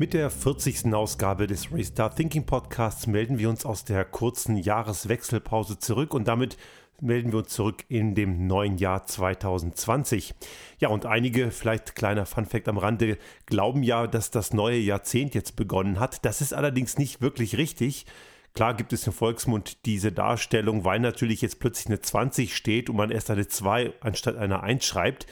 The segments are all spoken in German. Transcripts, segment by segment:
Mit der 40. Ausgabe des Restart Thinking Podcasts melden wir uns aus der kurzen Jahreswechselpause zurück und damit melden wir uns zurück in dem neuen Jahr 2020. Ja, und einige, vielleicht kleiner Funfact am Rande, glauben ja, dass das neue Jahrzehnt jetzt begonnen hat. Das ist allerdings nicht wirklich richtig. Klar gibt es im Volksmund diese Darstellung, weil natürlich jetzt plötzlich eine 20 steht und man erst eine 2 anstatt einer 1 schreibt.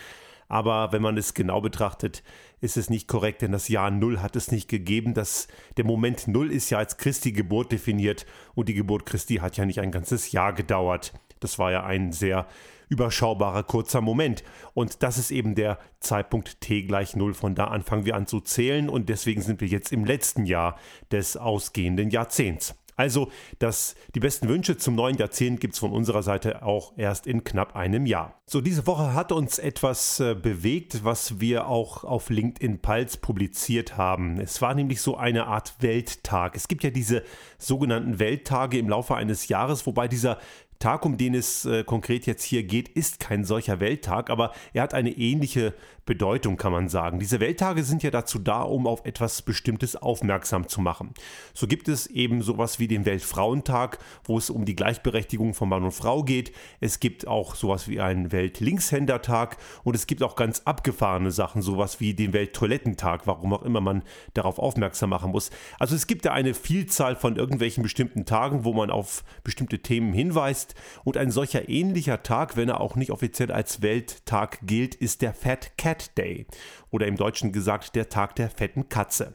Aber wenn man es genau betrachtet, ist es nicht korrekt, denn das Jahr Null hat es nicht gegeben. Das, der Moment Null ist ja als Christi Geburt definiert und die Geburt Christi hat ja nicht ein ganzes Jahr gedauert. Das war ja ein sehr überschaubarer kurzer Moment. Und das ist eben der Zeitpunkt t gleich Null. Von da an fangen wir an zu zählen und deswegen sind wir jetzt im letzten Jahr des ausgehenden Jahrzehnts. Also das, die besten Wünsche zum neuen Jahrzehnt gibt es von unserer Seite auch erst in knapp einem Jahr. So, diese Woche hat uns etwas äh, bewegt, was wir auch auf LinkedIn Pulse publiziert haben. Es war nämlich so eine Art Welttag. Es gibt ja diese sogenannten Welttage im Laufe eines Jahres, wobei dieser Tag, um den es äh, konkret jetzt hier geht, ist kein solcher Welttag, aber er hat eine ähnliche Bedeutung, kann man sagen. Diese Welttage sind ja dazu da, um auf etwas Bestimmtes aufmerksam zu machen. So gibt es eben sowas wie den Weltfrauentag, wo es um die Gleichberechtigung von Mann und Frau geht. Es gibt auch sowas wie einen Weltlinkshändertag und es gibt auch ganz abgefahrene Sachen, sowas wie den Welttoilettentag, warum auch immer man darauf aufmerksam machen muss. Also es gibt da eine Vielzahl von irgendwelchen bestimmten Tagen, wo man auf bestimmte Themen hinweist und ein solcher ähnlicher Tag, wenn er auch nicht offiziell als Welttag gilt, ist der Fat Cat Cat Day oder im Deutschen gesagt der Tag der fetten Katze.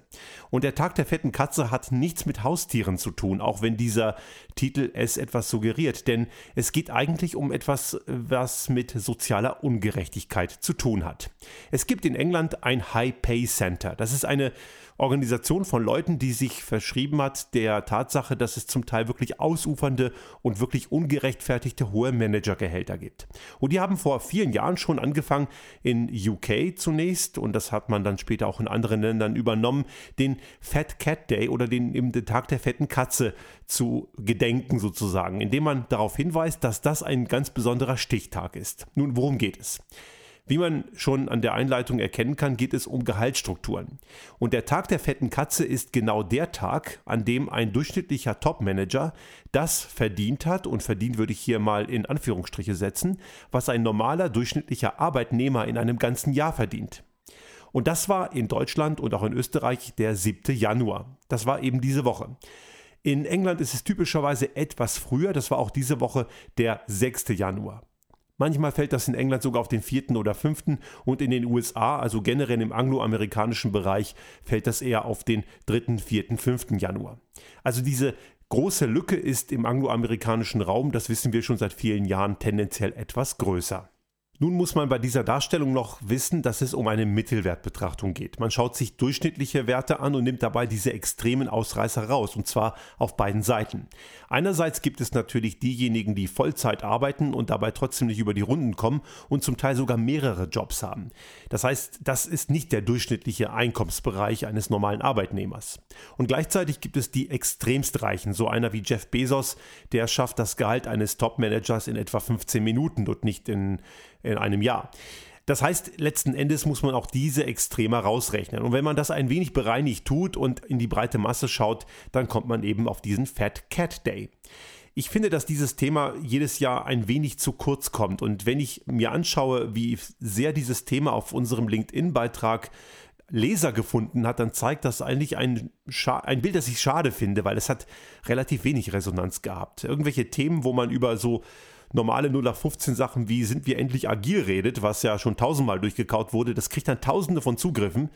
Und der Tag der fetten Katze hat nichts mit Haustieren zu tun, auch wenn dieser Titel es etwas suggeriert, denn es geht eigentlich um etwas, was mit sozialer Ungerechtigkeit zu tun hat. Es gibt in England ein High Pay Center. Das ist eine Organisation von Leuten, die sich verschrieben hat der Tatsache, dass es zum Teil wirklich ausufernde und wirklich ungerechtfertigte hohe Managergehälter gibt. Und die haben vor vielen Jahren schon angefangen, in UK zunächst, und das hat man dann später auch in anderen Ländern übernommen, den Fat Cat Day oder den, den Tag der fetten Katze zu gedenken sozusagen, indem man darauf hinweist, dass das ein ganz besonderer Stichtag ist. Nun, worum geht es? Wie man schon an der Einleitung erkennen kann, geht es um Gehaltsstrukturen. Und der Tag der fetten Katze ist genau der Tag, an dem ein durchschnittlicher Topmanager das verdient hat, und verdient würde ich hier mal in Anführungsstriche setzen, was ein normaler durchschnittlicher Arbeitnehmer in einem ganzen Jahr verdient. Und das war in Deutschland und auch in Österreich der 7. Januar. Das war eben diese Woche. In England ist es typischerweise etwas früher, das war auch diese Woche der 6. Januar. Manchmal fällt das in England sogar auf den vierten oder fünften und in den USA, also generell im angloamerikanischen Bereich, fällt das eher auf den dritten, vierten, fünften Januar. Also diese große Lücke ist im angloamerikanischen Raum, das wissen wir schon seit vielen Jahren, tendenziell etwas größer. Nun muss man bei dieser Darstellung noch wissen, dass es um eine Mittelwertbetrachtung geht. Man schaut sich durchschnittliche Werte an und nimmt dabei diese extremen Ausreißer raus, und zwar auf beiden Seiten. Einerseits gibt es natürlich diejenigen, die Vollzeit arbeiten und dabei trotzdem nicht über die Runden kommen und zum Teil sogar mehrere Jobs haben. Das heißt, das ist nicht der durchschnittliche Einkommensbereich eines normalen Arbeitnehmers. Und gleichzeitig gibt es die extremst Reichen, so einer wie Jeff Bezos, der schafft das Gehalt eines Top-Managers in etwa 15 Minuten und nicht in einem Jahr. Das heißt, letzten Endes muss man auch diese Extreme rausrechnen. Und wenn man das ein wenig bereinigt tut und in die breite Masse schaut, dann kommt man eben auf diesen Fat Cat Day. Ich finde, dass dieses Thema jedes Jahr ein wenig zu kurz kommt. Und wenn ich mir anschaue, wie sehr dieses Thema auf unserem LinkedIn-Beitrag Leser gefunden hat, dann zeigt das eigentlich ein, ein Bild, das ich schade finde, weil es hat relativ wenig Resonanz gehabt. Irgendwelche Themen, wo man über so normale 0815 Sachen wie sind wir endlich agil redet, was ja schon tausendmal durchgekaut wurde, das kriegt dann tausende von Zugriffen,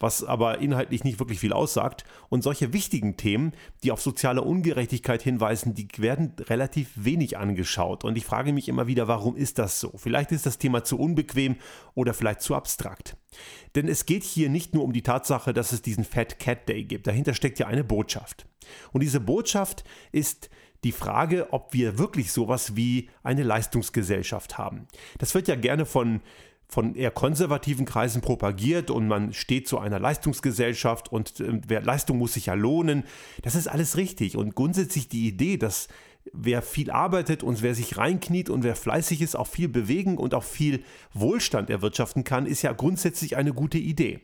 was aber inhaltlich nicht wirklich viel aussagt. Und solche wichtigen Themen, die auf soziale Ungerechtigkeit hinweisen, die werden relativ wenig angeschaut. Und ich frage mich immer wieder, warum ist das so? Vielleicht ist das Thema zu unbequem oder vielleicht zu abstrakt. Denn es geht hier nicht nur um die Tatsache, dass es diesen Fat Cat Day gibt. Dahinter steckt ja eine Botschaft. Und diese Botschaft ist die Frage, ob wir wirklich sowas wie eine Leistungsgesellschaft haben. Das wird ja gerne von von eher konservativen Kreisen propagiert und man steht zu einer Leistungsgesellschaft und äh, Leistung muss sich ja lohnen. Das ist alles richtig und grundsätzlich die Idee, dass wer viel arbeitet und wer sich reinkniet und wer fleißig ist, auch viel bewegen und auch viel Wohlstand erwirtschaften kann, ist ja grundsätzlich eine gute Idee.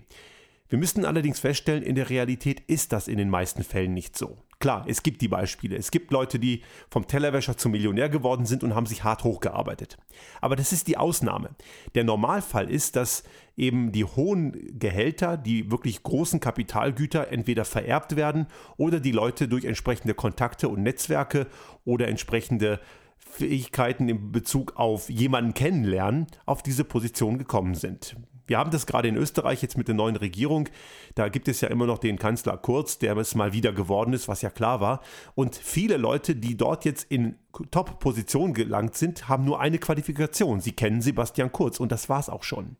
Wir müssten allerdings feststellen, in der Realität ist das in den meisten Fällen nicht so. Klar, es gibt die Beispiele. Es gibt Leute, die vom Tellerwäscher zum Millionär geworden sind und haben sich hart hochgearbeitet. Aber das ist die Ausnahme. Der Normalfall ist, dass eben die hohen Gehälter, die wirklich großen Kapitalgüter entweder vererbt werden oder die Leute durch entsprechende Kontakte und Netzwerke oder entsprechende Fähigkeiten in Bezug auf jemanden kennenlernen auf diese Position gekommen sind. Wir haben das gerade in Österreich jetzt mit der neuen Regierung. Da gibt es ja immer noch den Kanzler Kurz, der es mal wieder geworden ist, was ja klar war. Und viele Leute, die dort jetzt in Top-Position gelangt sind, haben nur eine Qualifikation. Sie kennen Sebastian Kurz und das war es auch schon.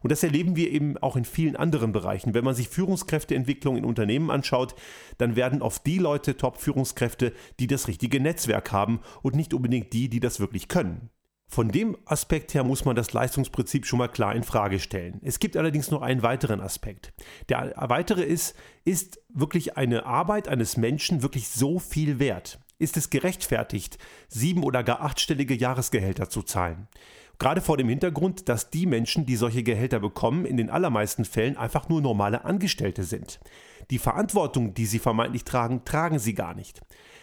Und das erleben wir eben auch in vielen anderen Bereichen. Wenn man sich Führungskräfteentwicklung in Unternehmen anschaut, dann werden oft die Leute Top-Führungskräfte, die das richtige Netzwerk haben und nicht unbedingt die, die das wirklich können. Von dem Aspekt her muss man das Leistungsprinzip schon mal klar in Frage stellen. Es gibt allerdings noch einen weiteren Aspekt. Der weitere ist, ist wirklich eine Arbeit eines Menschen wirklich so viel wert? Ist es gerechtfertigt, sieben oder gar achtstellige Jahresgehälter zu zahlen? Gerade vor dem Hintergrund, dass die Menschen, die solche Gehälter bekommen, in den allermeisten Fällen einfach nur normale Angestellte sind. Die Verantwortung, die sie vermeintlich tragen, tragen sie gar nicht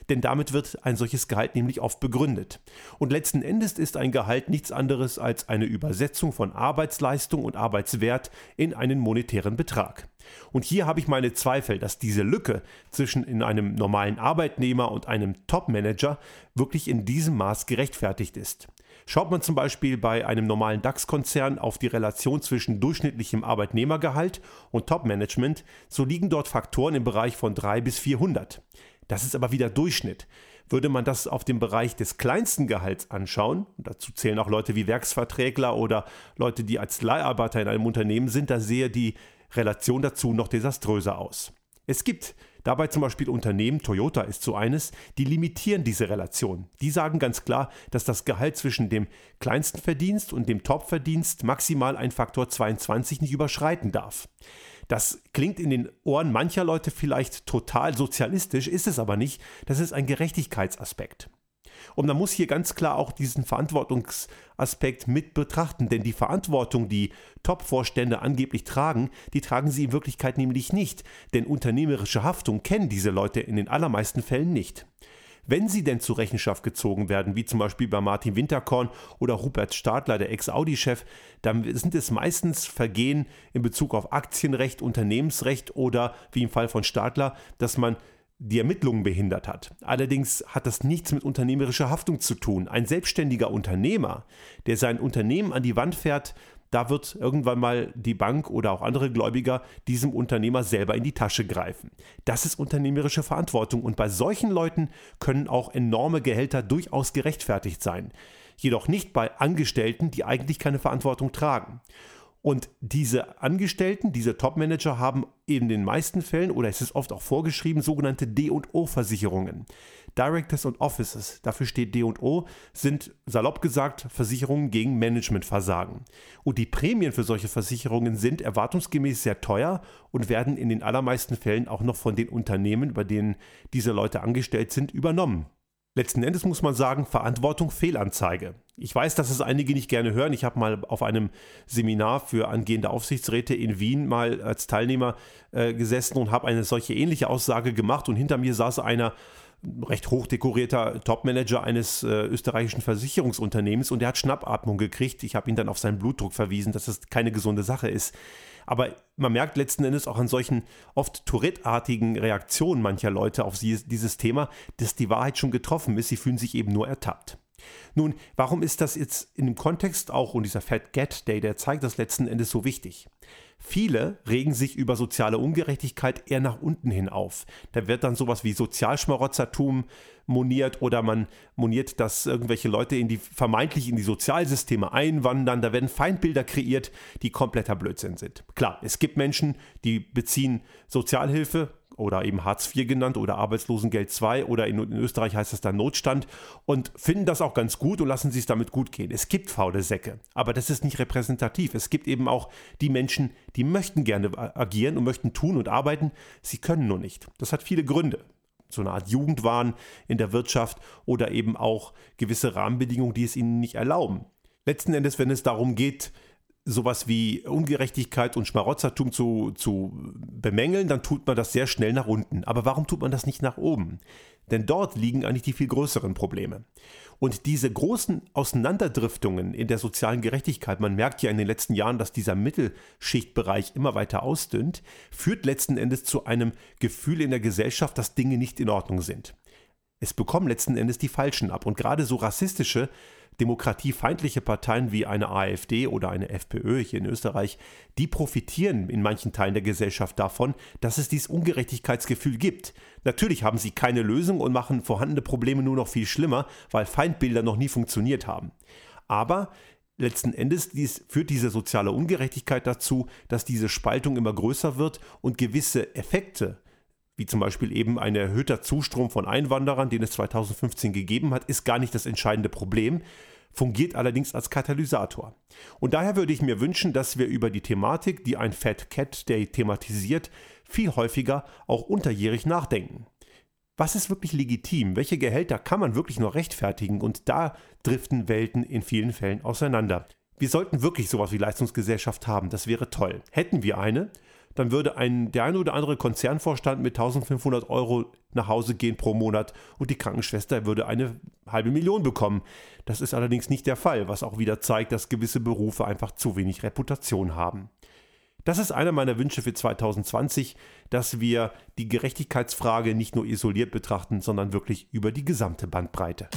denn damit wird ein solches Gehalt nämlich oft begründet. Und letzten Endes ist ein Gehalt nichts anderes als eine Übersetzung von Arbeitsleistung und Arbeitswert in einen monetären Betrag. Und hier habe ich meine Zweifel, dass diese Lücke zwischen in einem normalen Arbeitnehmer und einem Top-Manager wirklich in diesem Maß gerechtfertigt ist. Schaut man zum Beispiel bei einem normalen DAX-Konzern auf die Relation zwischen durchschnittlichem Arbeitnehmergehalt und Top-Management, so liegen dort Faktoren im Bereich von 3 bis 400. Das ist aber wieder Durchschnitt. Würde man das auf dem Bereich des kleinsten Gehalts anschauen, dazu zählen auch Leute wie Werksverträgler oder Leute, die als Leiharbeiter in einem Unternehmen sind, da sehe die Relation dazu noch desaströser aus. Es gibt dabei zum Beispiel Unternehmen, Toyota ist so eines, die limitieren diese Relation. Die sagen ganz klar, dass das Gehalt zwischen dem kleinsten Verdienst und dem Topverdienst maximal ein Faktor 22 nicht überschreiten darf. Das klingt in den Ohren mancher Leute vielleicht total sozialistisch, ist es aber nicht. Das ist ein Gerechtigkeitsaspekt. Und man muss hier ganz klar auch diesen Verantwortungsaspekt mit betrachten, denn die Verantwortung, die Top-Vorstände angeblich tragen, die tragen sie in Wirklichkeit nämlich nicht, denn unternehmerische Haftung kennen diese Leute in den allermeisten Fällen nicht. Wenn sie denn zur Rechenschaft gezogen werden, wie zum Beispiel bei Martin Winterkorn oder Rupert Stadler, der Ex-Audi-Chef, dann sind es meistens Vergehen in Bezug auf Aktienrecht, Unternehmensrecht oder wie im Fall von Stadler, dass man die Ermittlungen behindert hat. Allerdings hat das nichts mit unternehmerischer Haftung zu tun. Ein selbstständiger Unternehmer, der sein Unternehmen an die Wand fährt, da wird irgendwann mal die Bank oder auch andere Gläubiger diesem Unternehmer selber in die Tasche greifen. Das ist unternehmerische Verantwortung und bei solchen Leuten können auch enorme Gehälter durchaus gerechtfertigt sein. Jedoch nicht bei Angestellten, die eigentlich keine Verantwortung tragen. Und diese Angestellten, diese Topmanager haben in den meisten Fällen, oder es ist oft auch vorgeschrieben, sogenannte D&O-Versicherungen. Directors und Offices, dafür steht D&O, sind salopp gesagt Versicherungen gegen Managementversagen. Und die Prämien für solche Versicherungen sind erwartungsgemäß sehr teuer und werden in den allermeisten Fällen auch noch von den Unternehmen, bei denen diese Leute angestellt sind, übernommen. Letzten Endes muss man sagen, Verantwortung Fehlanzeige. Ich weiß, dass es einige nicht gerne hören. Ich habe mal auf einem Seminar für angehende Aufsichtsräte in Wien mal als Teilnehmer äh, gesessen und habe eine solche ähnliche Aussage gemacht und hinter mir saß einer recht hochdekorierter Topmanager eines äh, österreichischen Versicherungsunternehmens und der hat Schnappatmung gekriegt. Ich habe ihn dann auf seinen Blutdruck verwiesen, dass das keine gesunde Sache ist. Aber man merkt letzten Endes auch an solchen oft Tourette-artigen Reaktionen mancher Leute auf dieses Thema, dass die Wahrheit schon getroffen ist. Sie fühlen sich eben nur ertappt. Nun, warum ist das jetzt in dem Kontext auch und dieser Fat Get Day, der zeigt das letzten Endes so wichtig? Viele regen sich über soziale Ungerechtigkeit eher nach unten hin auf. Da wird dann sowas wie Sozialschmarotzertum moniert oder man moniert, dass irgendwelche Leute in die vermeintlich in die Sozialsysteme einwandern. Da werden Feindbilder kreiert, die kompletter Blödsinn sind. Klar, es gibt Menschen, die beziehen Sozialhilfe, oder eben Hartz IV genannt oder Arbeitslosengeld II oder in, in, Österreich heißt das dann Notstand und finden das auch ganz gut und lassen sich es damit gut gehen. Es gibt faule Säcke, aber das ist nicht repräsentativ. Es gibt eben auch die Menschen, die möchten gerne agieren und möchten tun und arbeiten, sie können nur nicht. Das hat viele Gründe. So eine Art Jugendwahn in der Wirtschaft oder eben auch gewisse Rahmenbedingungen, die es ihnen nicht erlauben. Letzten Endes, wenn es darum geht, sowas wie Ungerechtigkeit und Schmarotzertum zu, zu bemängeln, dann tut man das sehr schnell nach unten. Aber warum tut man das nicht nach oben? Denn dort liegen eigentlich die viel größeren Probleme. Und diese großen Auseinanderdriftungen in der sozialen Gerechtigkeit, man merkt ja in den letzten Jahren, dass dieser Mittelschichtbereich immer weiter ausdünnt, führt letzten Endes zu einem Gefühl in der Gesellschaft, dass Dinge nicht in Ordnung sind. Es bekommen letzten Endes die Falschen ab. Und gerade so rassistische demokratiefeindliche Parteien wie eine AfD oder eine FPÖ hier in Österreich, die profitieren in manchen Teilen der Gesellschaft davon, dass es dieses Ungerechtigkeitsgefühl gibt. Natürlich haben sie keine Lösung und machen vorhandene Probleme nur noch viel schlimmer, weil Feindbilder noch nie funktioniert haben. Aber letzten Endes dies, führt diese soziale Ungerechtigkeit dazu, dass diese Spaltung immer größer wird und gewisse Effekte, wie zum Beispiel eben ein erhöhter Zustrom von Einwanderern, den es 2015 gegeben hat, ist gar nicht das entscheidende Problem, fungiert allerdings als Katalysator. Und daher würde ich mir wünschen, dass wir über die Thematik, die ein Fat Cat Day thematisiert, viel häufiger auch unterjährig nachdenken. Was ist wirklich legitim? Welche Gehälter kann man wirklich noch rechtfertigen? Und da driften Welten in vielen Fällen auseinander. Wir sollten wirklich sowas wie Leistungsgesellschaft haben, das wäre toll. Hätten wir eine, dann würde ein, der eine oder andere Konzernvorstand mit 1500 Euro nach Hause gehen pro Monat und die Krankenschwester würde eine halbe Million bekommen. Das ist allerdings nicht der Fall, was auch wieder zeigt, dass gewisse Berufe einfach zu wenig Reputation haben. Das ist einer meiner Wünsche für 2020, dass wir die Gerechtigkeitsfrage nicht nur isoliert betrachten, sondern wirklich über die gesamte Bandbreite.